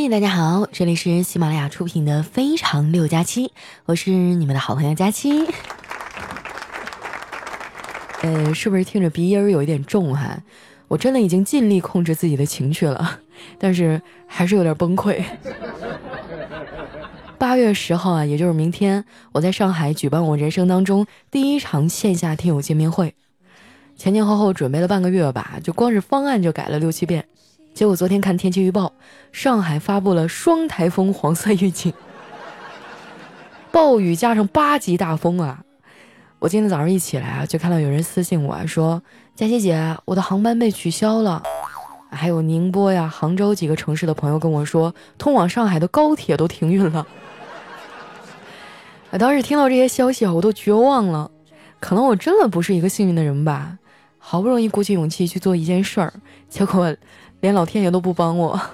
嘿，大家好，这里是喜马拉雅出品的《非常六加七》，我是你们的好朋友佳期。呃，是不是听着鼻音儿有一点重哈？我真的已经尽力控制自己的情绪了，但是还是有点崩溃。八月十号啊，也就是明天，我在上海举办我人生当中第一场线下听友见面会。前前后后准备了半个月吧，就光是方案就改了六七遍。结果昨天看天气预报，上海发布了双台风黄色预警，暴雨加上八级大风啊！我今天早上一起来啊，就看到有人私信我说：“佳琪姐，我的航班被取消了。”还有宁波呀、杭州几个城市的朋友跟我说，通往上海的高铁都停运了。我 当时听到这些消息啊，我都绝望了。可能我真的不是一个幸运的人吧？好不容易鼓起勇气去做一件事儿，结果连老天爷都不帮我。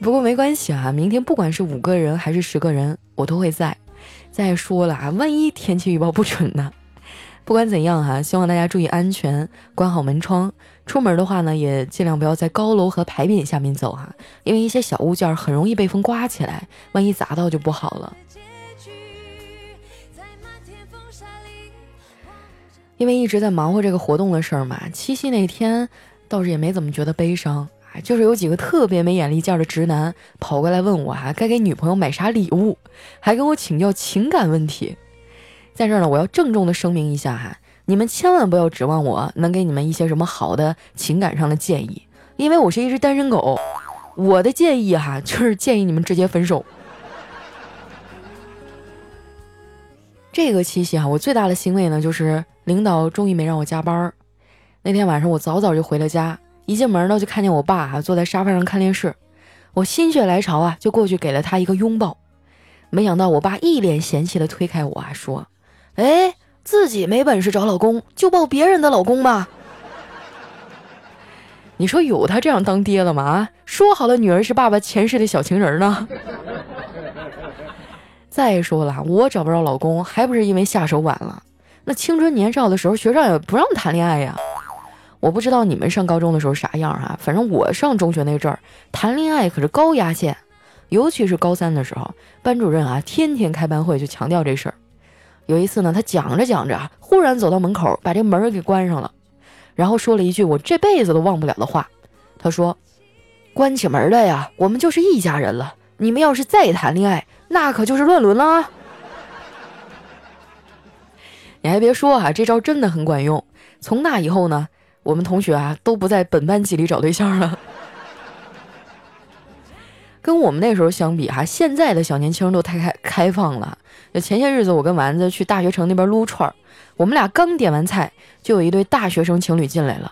不过没关系啊，明天不管是五个人还是十个人，我都会在。再说了啊，万一天气预报不准呢？不管怎样哈，希望大家注意安全，关好门窗。出门的话呢，也尽量不要在高楼和牌匾下面走哈，因为一些小物件很容易被风刮起来，万一砸到就不好了。因为一直在忙活这个活动的事儿嘛，七夕那天倒是也没怎么觉得悲伤，就是有几个特别没眼力见的直男跑过来问我啊，该给女朋友买啥礼物，还跟我请教情感问题。在这儿呢，我要郑重的声明一下哈，你们千万不要指望我能给你们一些什么好的情感上的建议，因为我是一只单身狗。我的建议哈，就是建议你们直接分手。这个七夕哈，我最大的欣慰呢，就是领导终于没让我加班儿。那天晚上我早早就回了家，一进门呢就看见我爸哈坐在沙发上看电视，我心血来潮啊，就过去给了他一个拥抱。没想到我爸一脸嫌弃的推开我啊，说。哎，自己没本事找老公，就抱别人的老公吧。你说有他这样当爹的吗？啊说好了，女儿是爸爸前世的小情人呢。再说了，我找不着老公，还不是因为下手晚了？那青春年少的时候，学校也不让谈恋爱呀。我不知道你们上高中的时候啥样哈，反正我上中学那阵儿，谈恋爱可是高压线，尤其是高三的时候，班主任啊，天天开班会就强调这事儿。有一次呢，他讲着讲着啊，忽然走到门口，把这门给关上了，然后说了一句我这辈子都忘不了的话。他说：“关起门来呀，我们就是一家人了。你们要是再谈恋爱，那可就是乱伦了。”你还别说啊，这招真的很管用。从那以后呢，我们同学啊都不在本班级里找对象了。跟我们那时候相比哈，现在的小年轻都太开开放了。就前些日子，我跟丸子去大学城那边撸串儿，我们俩刚点完菜，就有一对大学生情侣进来了。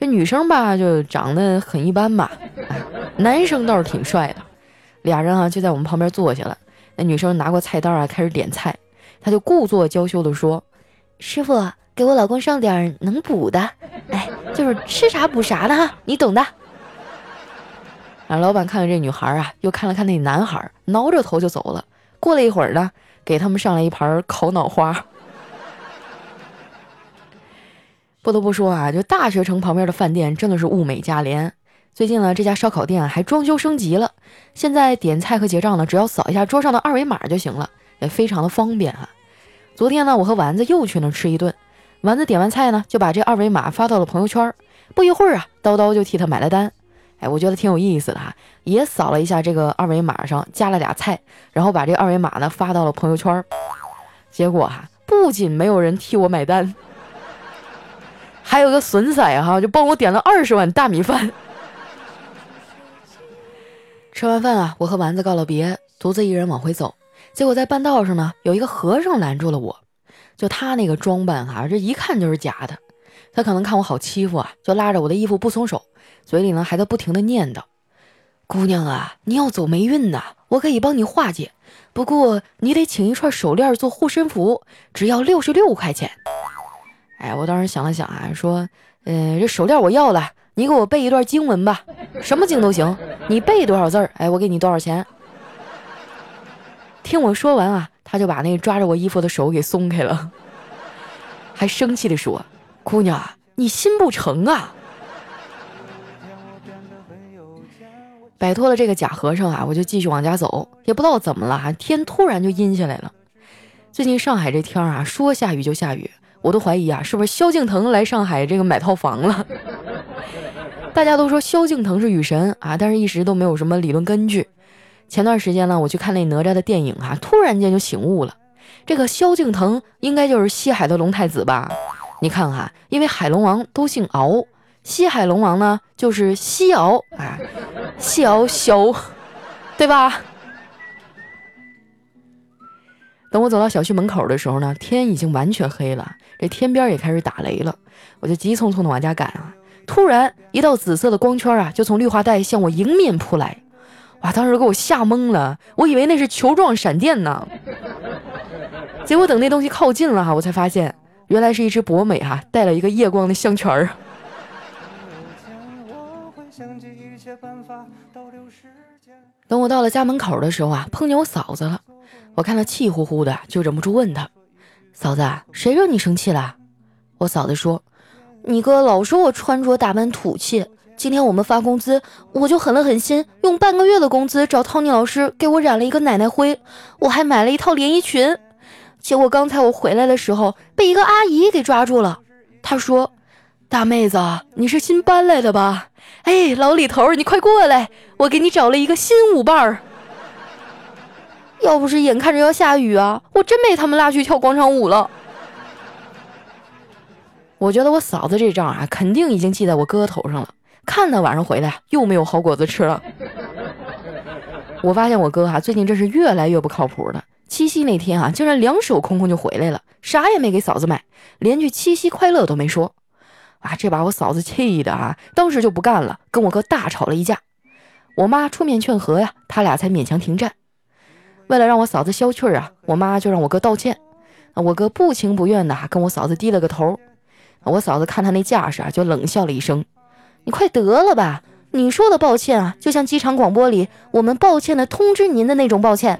这女生吧，就长得很一般吧，男生倒是挺帅的。俩人啊，就在我们旁边坐下了。那女生拿过菜单啊，开始点菜。她就故作娇羞地说：“师傅，给我老公上点能补的，哎，就是吃啥补啥的哈，你懂的。”啊！老板看看这女孩啊，又看了看那男孩，挠着头就走了。过了一会儿呢，给他们上来一盘烤脑花。不得不说啊，就大学城旁边的饭店真的是物美价廉。最近呢，这家烧烤店还装修升级了，现在点菜和结账呢，只要扫一下桌上的二维码就行了，也非常的方便啊。昨天呢，我和丸子又去那吃一顿，丸子点完菜呢，就把这二维码发到了朋友圈。不一会儿啊，叨叨就替他买了单。哎，我觉得挺有意思的哈，也扫了一下这个二维码上加了俩菜，然后把这二维码呢发到了朋友圈，结果哈，不仅没有人替我买单，还有个损色哈，就帮我点了二十碗大米饭。吃完饭啊，我和丸子告了别，独自一人往回走，结果在半道上呢，有一个和尚拦住了我，就他那个装扮哈，这一看就是假的，他可能看我好欺负啊，就拉着我的衣服不松手。嘴里呢还在不停的念叨：“姑娘啊，你要走霉运呐，我可以帮你化解，不过你得请一串手链做护身符，只要六十六块钱。”哎，我当时想了想啊，说：“呃，这手链我要了，你给我背一段经文吧，什么经都行，你背多少字儿，哎，我给你多少钱。”听我说完啊，他就把那抓着我衣服的手给松开了，还生气地说：“姑娘，你心不诚啊！”摆脱了这个假和尚啊，我就继续往家走。也不知道怎么了，天突然就阴下来了。最近上海这天啊，说下雨就下雨，我都怀疑啊，是不是萧敬腾来上海这个买套房了？大家都说萧敬腾是雨神啊，但是一直都没有什么理论根据。前段时间呢，我去看那哪吒的电影啊，突然间就醒悟了，这个萧敬腾应该就是西海的龙太子吧？你看看，因为海龙王都姓敖，西海龙王呢就是西敖啊，西敖萧，对吧？等我走到小区门口的时候呢，天已经完全黑了，这天边也开始打雷了。我就急匆匆的往家赶啊，突然一道紫色的光圈啊，就从绿化带向我迎面扑来，哇！当时给我吓懵了，我以为那是球状闪电呢。结果等那东西靠近了哈，我才发现原来是一只博美哈带了一个夜光的项圈儿。等我到了家门口的时候啊，碰见我嫂子了。我看她气呼呼的，就忍不住问她：“嫂子，谁惹你生气了？”我嫂子说：“你哥老说我穿着打扮土气，今天我们发工资，我就狠了狠心，用半个月的工资找 Tony 老师给我染了一个奶奶灰，我还买了一套连衣裙。结果刚才我回来的时候，被一个阿姨给抓住了。她说：‘大妹子，你是新搬来的吧？哎，老李头，你快过来，我给你找了一个新舞伴儿。’”要不是眼看着要下雨啊，我真被他们拉去跳广场舞了。我觉得我嫂子这账啊，肯定已经记在我哥头上了。看他晚上回来又没有好果子吃了。我发现我哥哈最近真是越来越不靠谱了。七夕那天啊，竟然两手空空就回来了，啥也没给嫂子买，连句七夕快乐都没说。啊，这把我嫂子气的啊，当时就不干了，跟我哥大吵了一架。我妈出面劝和呀，他俩才勉强停战。为了让我嫂子消气儿啊，我妈就让我哥道歉。我哥不情不愿的跟我嫂子低了个头。我嫂子看他那架势啊，就冷笑了一声：“你快得了吧！你说的抱歉啊，就像机场广播里我们抱歉的通知您的那种抱歉。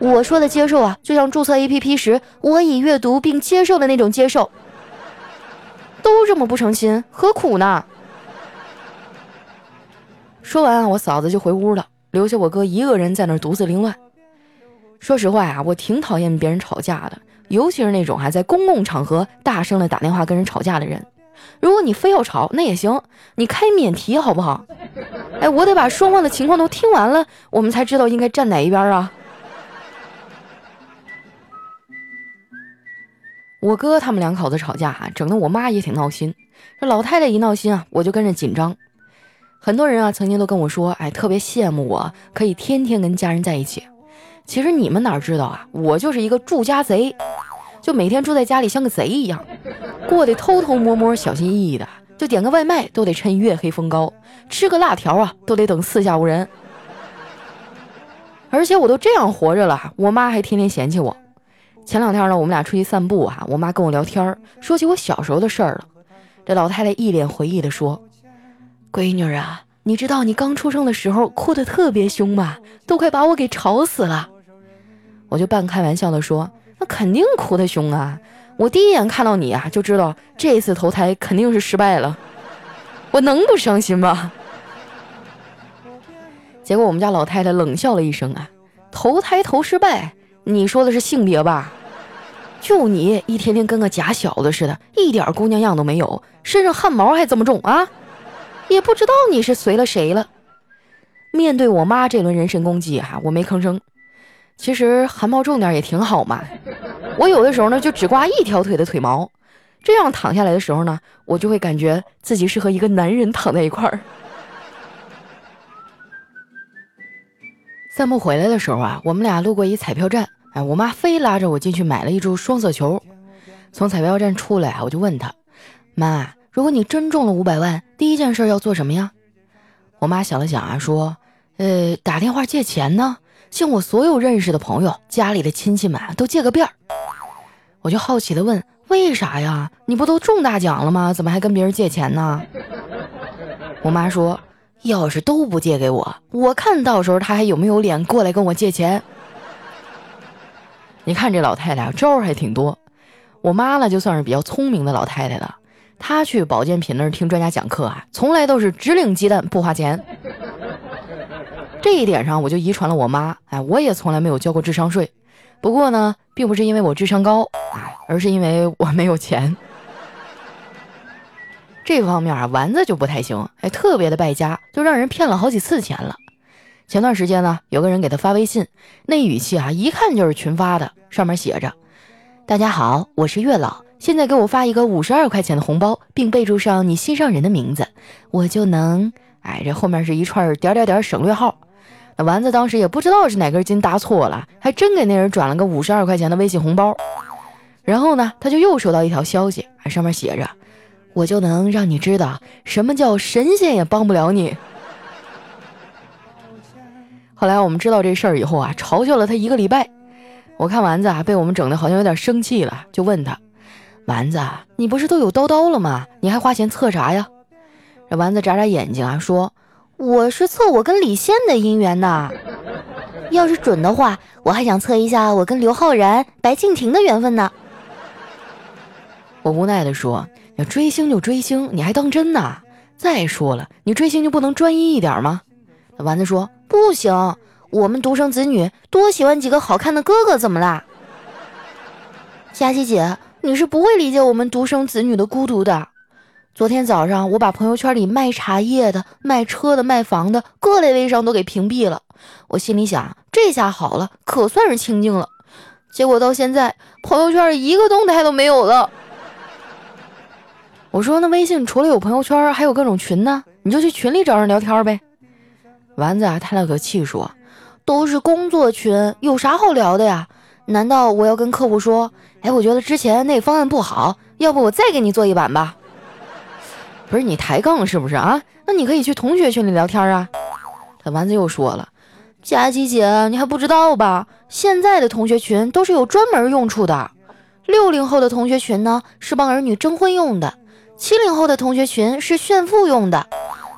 我说的接受啊，就像注册 APP 时我已阅读并接受的那种接受。都这么不诚心，何苦呢？”说完啊，我嫂子就回屋了。留下我哥一个人在那儿独自凌乱。说实话啊，我挺讨厌别人吵架的，尤其是那种还在公共场合大声的打电话跟人吵架的人。如果你非要吵，那也行，你开免提好不好？哎，我得把双方的情况都听完了，我们才知道应该站哪一边啊。我哥他们两口子吵架啊，整得我妈也挺闹心。这老太太一闹心啊，我就跟着紧张。很多人啊，曾经都跟我说，哎，特别羡慕我可以天天跟家人在一起。其实你们哪知道啊，我就是一个住家贼，就每天住在家里像个贼一样，过得偷偷摸摸、小心翼翼的，就点个外卖都得趁月黑风高，吃个辣条啊都得等四下无人。而且我都这样活着了，我妈还天天嫌弃我。前两天呢，我们俩出去散步啊，我妈跟我聊天，说起我小时候的事儿了。这老太太一脸回忆的说。闺女啊，你知道你刚出生的时候哭得特别凶吗？都快把我给吵死了。我就半开玩笑的说：“那肯定哭的凶啊！我第一眼看到你啊，就知道这次投胎肯定是失败了。我能不伤心吗？”结果我们家老太太冷笑了一声啊：“投胎投失败？你说的是性别吧？就你一天天跟个假小子似的，一点姑娘样都没有，身上汗毛还这么重啊！”也不知道你是随了谁了。面对我妈这轮人身攻击哈，我没吭声。其实汗毛重点也挺好嘛。我有的时候呢，就只刮一条腿的腿毛，这样躺下来的时候呢，我就会感觉自己是和一个男人躺在一块儿。散步回来的时候啊，我们俩路过一彩票站，哎，我妈非拉着我进去买了一注双色球。从彩票站出来啊，我就问她，妈。如果你真中了五百万，第一件事要做什么呀？我妈想了想啊，说：“呃，打电话借钱呢，向我所有认识的朋友、家里的亲戚们都借个遍儿。”我就好奇的问：“为啥呀？你不都中大奖了吗？怎么还跟别人借钱呢？”我妈说：“要是都不借给我，我看到时候他还有没有脸过来跟我借钱。”你看这老太太招还挺多。我妈呢，就算是比较聪明的老太太了。她去保健品那儿听专家讲课啊，从来都是只领鸡蛋不花钱。这一点上我就遗传了我妈。哎，我也从来没有交过智商税。不过呢，并不是因为我智商高，哎，而是因为我没有钱。这方面啊，丸子就不太行，哎，特别的败家，就让人骗了好几次钱了。前段时间呢，有个人给他发微信，那语气啊，一看就是群发的，上面写着：“大家好，我是月老，现在给我发一个五十二块钱的红包，并备注上你心上人的名字，我就能……哎，这后面是一串点点点省略号。”那丸子当时也不知道是哪根筋搭错了，还真给那人转了个五十二块钱的微信红包。然后呢，他就又收到一条消息，上面写着：“我就能让你知道什么叫神仙也帮不了你。”后来我们知道这事儿以后啊，嘲笑了他一个礼拜。我看丸子啊，被我们整的好像有点生气了，就问他：“丸子，你不是都有叨叨了吗？你还花钱测啥呀？”这丸子眨眨眼睛啊，说。我是测我跟李现的姻缘呢，要是准的话，我还想测一下我跟刘昊然、白敬亭的缘分呢。我无奈地说：“要追星就追星，你还当真呢？再说了，你追星就不能专一一点吗？”丸子说：“不行，我们独生子女多喜欢几个好看的哥哥，怎么啦？”佳琪姐，你是不会理解我们独生子女的孤独的。昨天早上，我把朋友圈里卖茶叶的、卖车的、卖房的各类微商都给屏蔽了。我心里想，这下好了，可算是清静了。结果到现在，朋友圈一个动态都没有了。我说，那微信除了有朋友圈，还有各种群呢，你就去群里找人聊天呗。丸子啊，叹了口气说：“都是工作群，有啥好聊的呀？难道我要跟客户说，哎，我觉得之前那方案不好，要不我再给你做一版吧？”不是你抬杠是不是啊？那你可以去同学群里聊天啊。小丸子又说了：“佳琪姐，你还不知道吧？现在的同学群都是有专门用处的。六零后的同学群呢，是帮儿女征婚用的；七零后的同学群是炫富用的；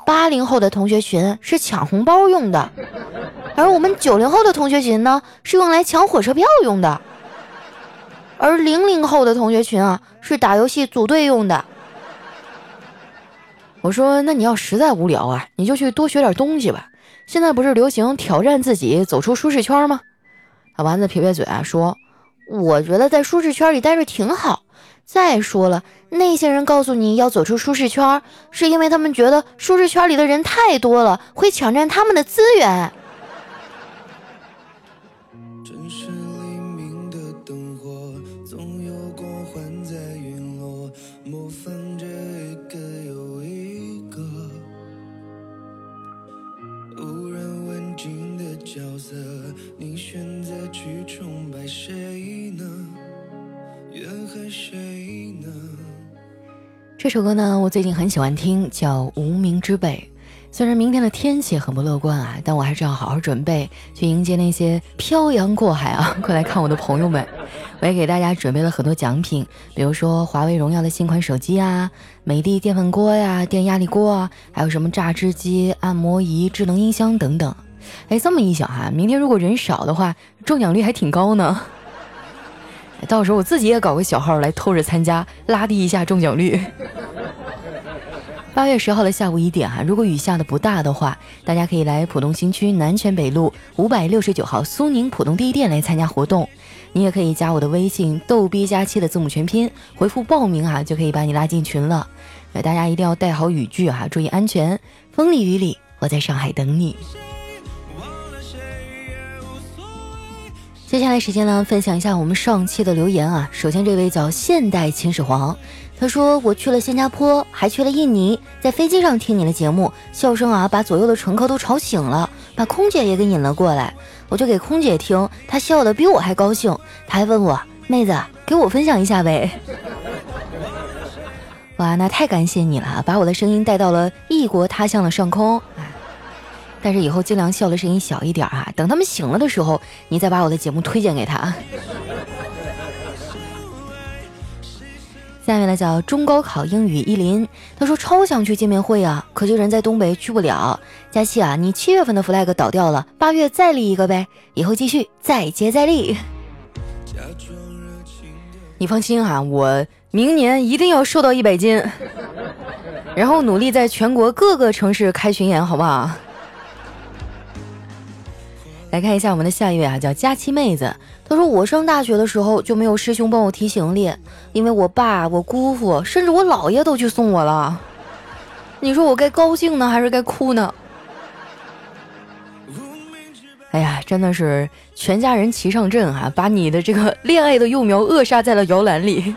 八零后的同学群是抢红包用的；而我们九零后的同学群呢，是用来抢火车票用的；而零零后的同学群啊，是打游戏组队用的。”我说，那你要实在无聊啊，你就去多学点东西吧。现在不是流行挑战自己，走出舒适圈吗？小丸子撇撇嘴啊，说：“我觉得在舒适圈里待着挺好。再说了，那些人告诉你要走出舒适圈，是因为他们觉得舒适圈里的人太多了，会抢占他们的资源。”这首歌呢，我最近很喜欢听，叫《无名之辈》。虽然明天的天气很不乐观啊，但我还是要好好准备，去迎接那些漂洋过海啊 过来看我的朋友们。我也给大家准备了很多奖品，比如说华为、荣耀的新款手机啊，美的电饭锅呀、电压力锅啊，还有什么榨汁机、按摩仪、智能音箱等等。哎，这么一想哈，明天如果人少的话，中奖率还挺高呢。到时候我自己也搞个小号来偷着参加，拉低一下中奖率。八月十号的下午一点哈，如果雨下的不大的话，大家可以来浦东新区南泉北路五百六十九号苏宁浦东第一店来参加活动。你也可以加我的微信逗逼加七的字母全拼，回复报名啊，就可以把你拉进群了。那大家一定要带好雨具哈，注意安全。风里雨里，我在上海等你。接下来时间呢，分享一下我们上期的留言啊。首先这位叫现代秦始皇，他说我去了新加坡，还去了印尼，在飞机上听你的节目，笑声啊把左右的乘客都吵醒了，把空姐也给引了过来，我就给空姐听，她笑的比我还高兴，她还问我妹子给我分享一下呗。哇，那太感谢你了，把我的声音带到了异国他乡的上空。但是以后尽量笑的声音小一点啊！等他们醒了的时候，你再把我的节目推荐给他。下面呢叫中高考英语依林，他说超想去见面会啊，可惜人在东北去不了。佳期啊，你七月份的 flag 倒掉了，八月再立一个呗，以后继续再接再厉。你放心哈，我明年一定要瘦到一百斤，然后努力在全国各个城市开巡演，好不好？来看一下我们的下一位啊，叫佳期妹子。她说我上大学的时候就没有师兄帮我提行李，因为我爸、我姑父甚至我姥爷都去送我了。你说我该高兴呢，还是该哭呢？哎呀，真的是全家人齐上阵哈，把你的这个恋爱的幼苗扼杀在了摇篮里。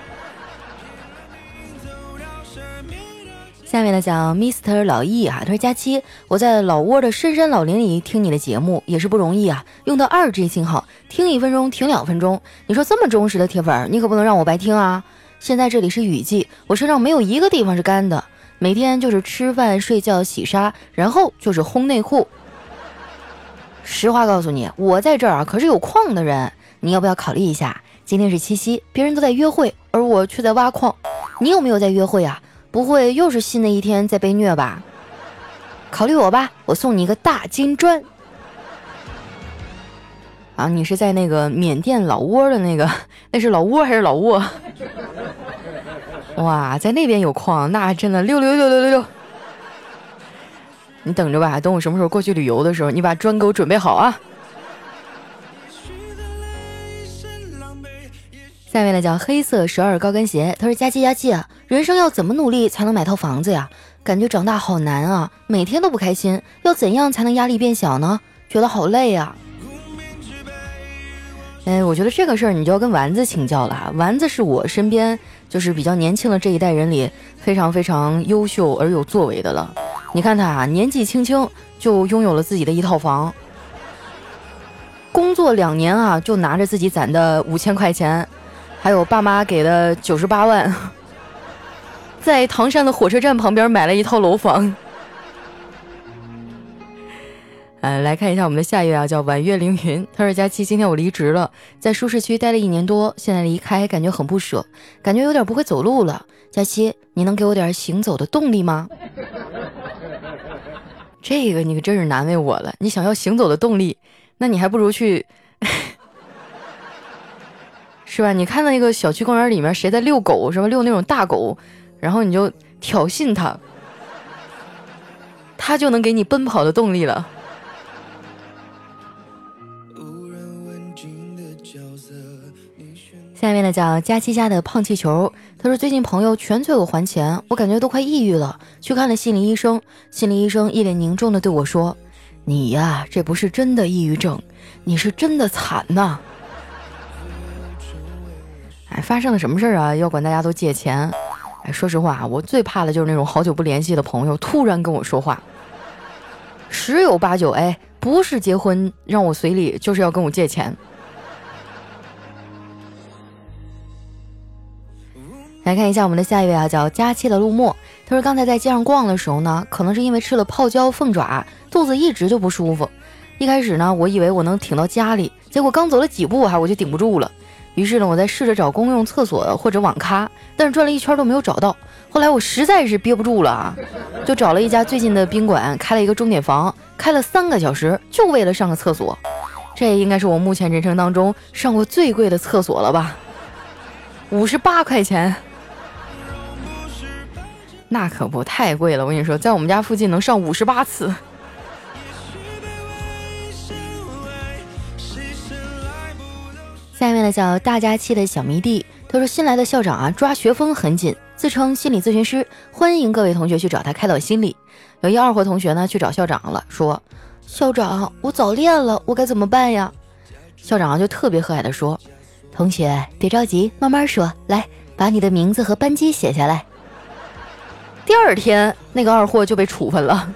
下面呢讲 Mr 老易啊，他说佳期，我在老挝的深山老林里听你的节目也是不容易啊，用到二 G 信号，听一分钟停两分钟。你说这么忠实的铁粉，你可不能让我白听啊！现在这里是雨季，我身上没有一个地方是干的，每天就是吃饭、睡觉、洗沙，然后就是烘内裤。实话告诉你，我在这儿啊可是有矿的人，你要不要考虑一下？今天是七夕，别人都在约会，而我却在挖矿，你有没有在约会啊？不会又是新的一天在被虐吧？考虑我吧，我送你一个大金砖。啊，你是在那个缅甸老挝的那个？那是老挝还是老挝？哇，在那边有矿，那真的六六六六六六。你等着吧，等我什么时候过去旅游的时候，你把砖给我准备好啊。下面呢叫黑色十二高跟鞋，他说佳琪佳期啊，人生要怎么努力才能买套房子呀？感觉长大好难啊，每天都不开心，要怎样才能压力变小呢？觉得好累啊。哎，我觉得这个事儿你就要跟丸子请教了。丸子是我身边就是比较年轻的这一代人里非常非常优秀而有作为的了。你看他啊，年纪轻轻就拥有了自己的一套房，工作两年啊就拿着自己攒的五千块钱。还有爸妈给的九十八万，在唐山的火车站旁边买了一套楼房。呃，来看一下我们的下一位啊，叫婉月凌云。他说：“佳期，今天我离职了，在舒适区待了一年多，现在离开感觉很不舍，感觉有点不会走路了。佳期，你能给我点行走的动力吗？” 这个你可真是难为我了。你想要行走的动力，那你还不如去。是吧？你看到那个小区公园里面谁在遛狗，是吧？遛那种大狗，然后你就挑衅他，他就能给你奔跑的动力了。下面呢叫佳期家的胖气球，他说最近朋友全催我还钱，我感觉都快抑郁了，去看了心理医生，心理医生一脸凝重的对我说：“你呀，这不是真的抑郁症，你是真的惨呐。”哎，发生了什么事儿啊？要管大家都借钱？哎，说实话啊，我最怕的就是那种好久不联系的朋友突然跟我说话，十有八九，哎，不是结婚让我随礼，就是要跟我借钱。来看一下我们的下一位啊，叫佳期的陆墨。他说刚才在街上逛的时候呢，可能是因为吃了泡椒凤爪，肚子一直就不舒服。一开始呢，我以为我能挺到家里，结果刚走了几步哈，我就顶不住了。于是呢，我在试着找公用厕所或者网咖，但是转了一圈都没有找到。后来我实在是憋不住了啊，就找了一家最近的宾馆，开了一个钟点房，开了三个小时，就为了上个厕所。这应该是我目前人生当中上过最贵的厕所了吧？五十八块钱，那可不太贵了。我跟你说，在我们家附近能上五十八次。下面呢叫大家气的小迷弟，他说新来的校长啊抓学风很紧，自称心理咨询师，欢迎各位同学去找他开导心理。有一二货同学呢去找校长了，说校长我早恋了，我该怎么办呀？校长就特别和蔼的说，同学别着急，慢慢说，来把你的名字和班级写下来。第二天那个二货就被处分了。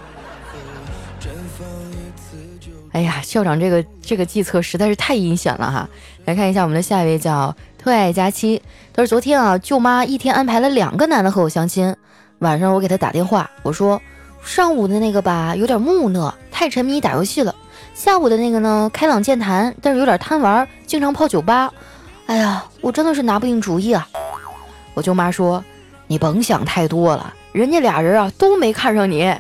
哎呀，校长这个这个计策实在是太阴险了哈！来看一下我们的下一位叫特爱佳期，他说昨天啊，舅妈一天安排了两个男的和我相亲，晚上我给他打电话，我说上午的那个吧有点木讷，太沉迷打游戏了；下午的那个呢开朗健谈，但是有点贪玩，经常泡酒吧。哎呀，我真的是拿不定主意啊！我舅妈说你甭想太多了，人家俩人啊都没看上你。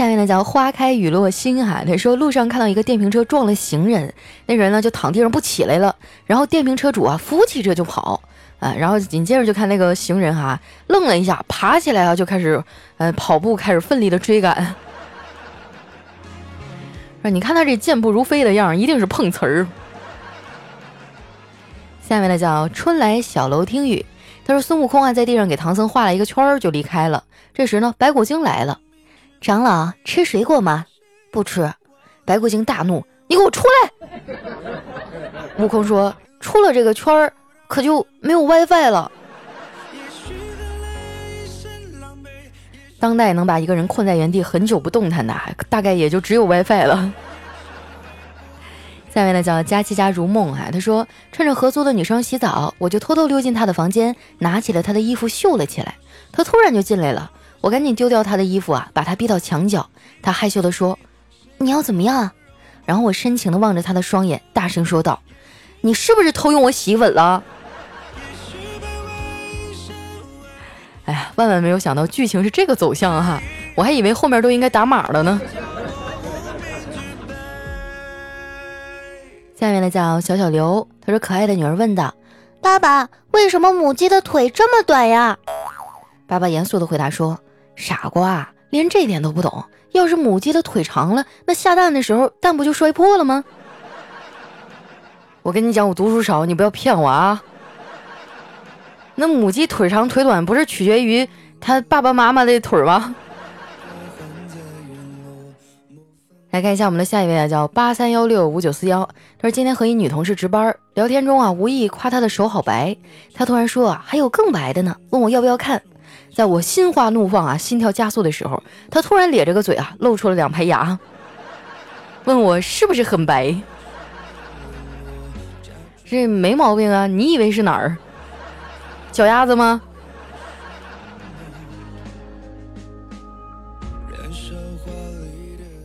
下面呢叫花开雨落心哈，他说路上看到一个电瓶车撞了行人，那人呢就躺地上不起来了，然后电瓶车主啊扶起这就跑啊，然后紧接着就看那个行人哈愣了一下，爬起来啊就开始呃跑步，开始奋力的追赶。说你看他这健步如飞的样，一定是碰瓷儿。下面呢叫春来小楼听雨，他说孙悟空啊在地上给唐僧画了一个圈儿就离开了。这时呢白骨精来了。长老吃水果吗？不吃。白骨精大怒：“你给我出来！” 悟空说：“出了这个圈儿，可就没有 WiFi 了。”当代能把一个人困在原地很久不动弹的，大概也就只有 WiFi 了。下面呢叫佳琪佳如梦啊，他说：“趁着合租的女生洗澡，我就偷偷溜进她的房间，拿起了她的衣服秀了起来。她突然就进来了。”我赶紧丢掉他的衣服啊，把他逼到墙角。他害羞地说：“你要怎么样啊？”然后我深情地望着他的双眼，大声说道：“你是不是偷用我洗衣粉了？”哎呀，万万没有想到剧情是这个走向哈，我还以为后面都应该打码了呢。下面的叫小小刘，他说：“可爱的女儿问道，爸爸，为什么母鸡的腿这么短呀？”爸爸严肃地回答说。傻瓜，连这点都不懂。要是母鸡的腿长了，那下蛋的时候蛋不就摔破了吗？我跟你讲，我读书少，你不要骗我啊。那母鸡腿长腿短不是取决于它爸爸妈妈的腿吗？来看一下我们的下一位啊，叫八三幺六五九四幺。他说今天和一女同事值班，聊天中啊，无意夸她的手好白，她突然说啊，还有更白的呢，问我要不要看。在我心花怒放啊，心跳加速的时候，他突然咧着个嘴啊，露出了两排牙，问我是不是很白？这没毛病啊，你以为是哪儿？脚丫子吗？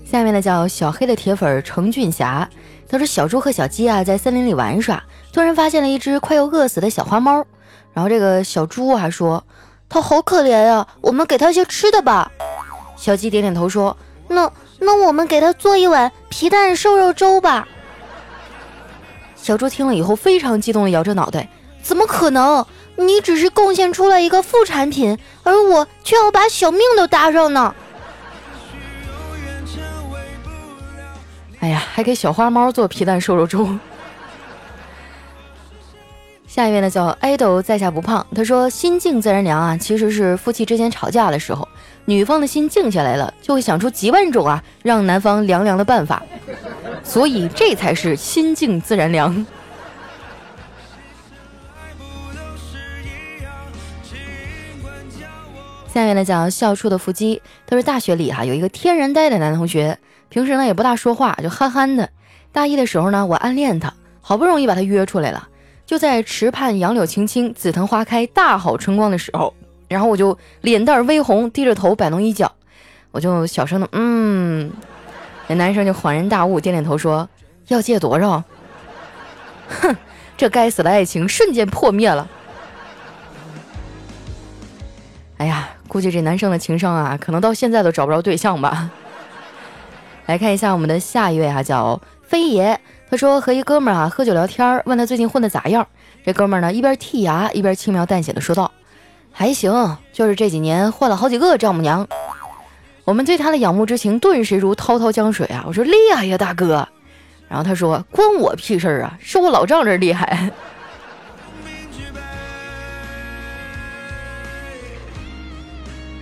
下面呢叫小黑的铁粉程俊霞，他说小猪和小鸡啊在森林里玩耍，突然发现了一只快要饿死的小花猫，然后这个小猪还说。它好可怜呀，我们给它些吃的吧。小鸡点点头说：“那那我们给它做一碗皮蛋瘦肉粥吧。”小猪听了以后非常激动的摇着脑袋：“怎么可能？你只是贡献出了一个副产品，而我却要把小命都搭上呢。”哎呀，还给小花猫做皮蛋瘦肉粥。下一位呢叫爱豆在下不胖，他说心静自然凉啊，其实是夫妻之间吵架的时候，女方的心静下来了，就会想出几万种啊让男方凉凉的办法，所以这才是心静自然凉。下一位呢叫笑出的腹肌，他说大学里哈有一个天然呆的男同学，平时呢也不大说话，就憨憨的。大一的时候呢，我暗恋他，好不容易把他约出来了。就在池畔杨柳青青、紫藤花开、大好春光的时候，然后我就脸蛋微红，低着头摆弄衣角，我就小声的嗯，那男生就恍然大悟，点点头说要借多少？哼，这该死的爱情瞬间破灭了。哎呀，估计这男生的情商啊，可能到现在都找不着对象吧。来看一下我们的下一位啊，叫飞爷。他说和一哥们儿啊喝酒聊天，问他最近混的咋样。这哥们儿呢一边剔牙一边轻描淡写的说道：“还行，就是这几年换了好几个丈母娘。”我们对他的仰慕之情顿时如滔滔江水啊！我说厉害呀，大哥。然后他说：“关我屁事儿啊，是我老丈人厉害。”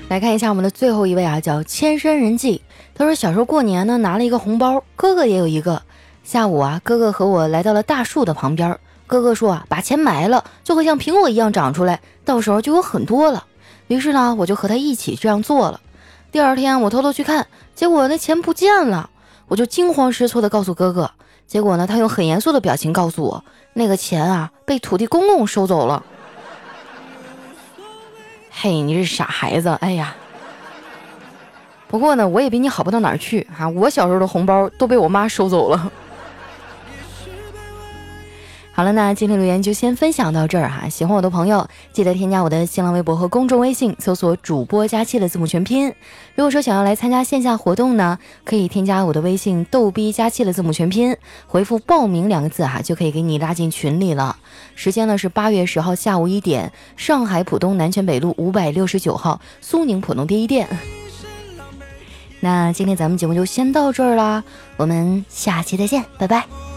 来看一下我们的最后一位啊，叫千山人迹。他说小时候过年呢拿了一个红包，哥哥也有一个。下午啊，哥哥和我来到了大树的旁边。哥哥说啊，把钱埋了，就会像苹果一样长出来，到时候就有很多了。于是呢，我就和他一起这样做了。第二天，我偷偷去看，结果那钱不见了。我就惊慌失措地告诉哥哥，结果呢，他用很严肃的表情告诉我，那个钱啊，被土地公公收走了。嘿，你这傻孩子！哎呀，不过呢，我也比你好不到哪儿去啊。我小时候的红包都被我妈收走了。好了，那今天留言就先分享到这儿哈。喜欢我的朋友，记得添加我的新浪微博和公众微信，搜索“主播佳期”的字母全拼。如果说想要来参加线下活动呢，可以添加我的微信“逗逼佳期”的字母全拼，回复“报名”两个字哈，就可以给你拉进群里了。时间呢是八月十号下午一点，上海浦东南泉北路五百六十九号苏宁浦东第一店。那今天咱们节目就先到这儿啦，我们下期再见，拜拜。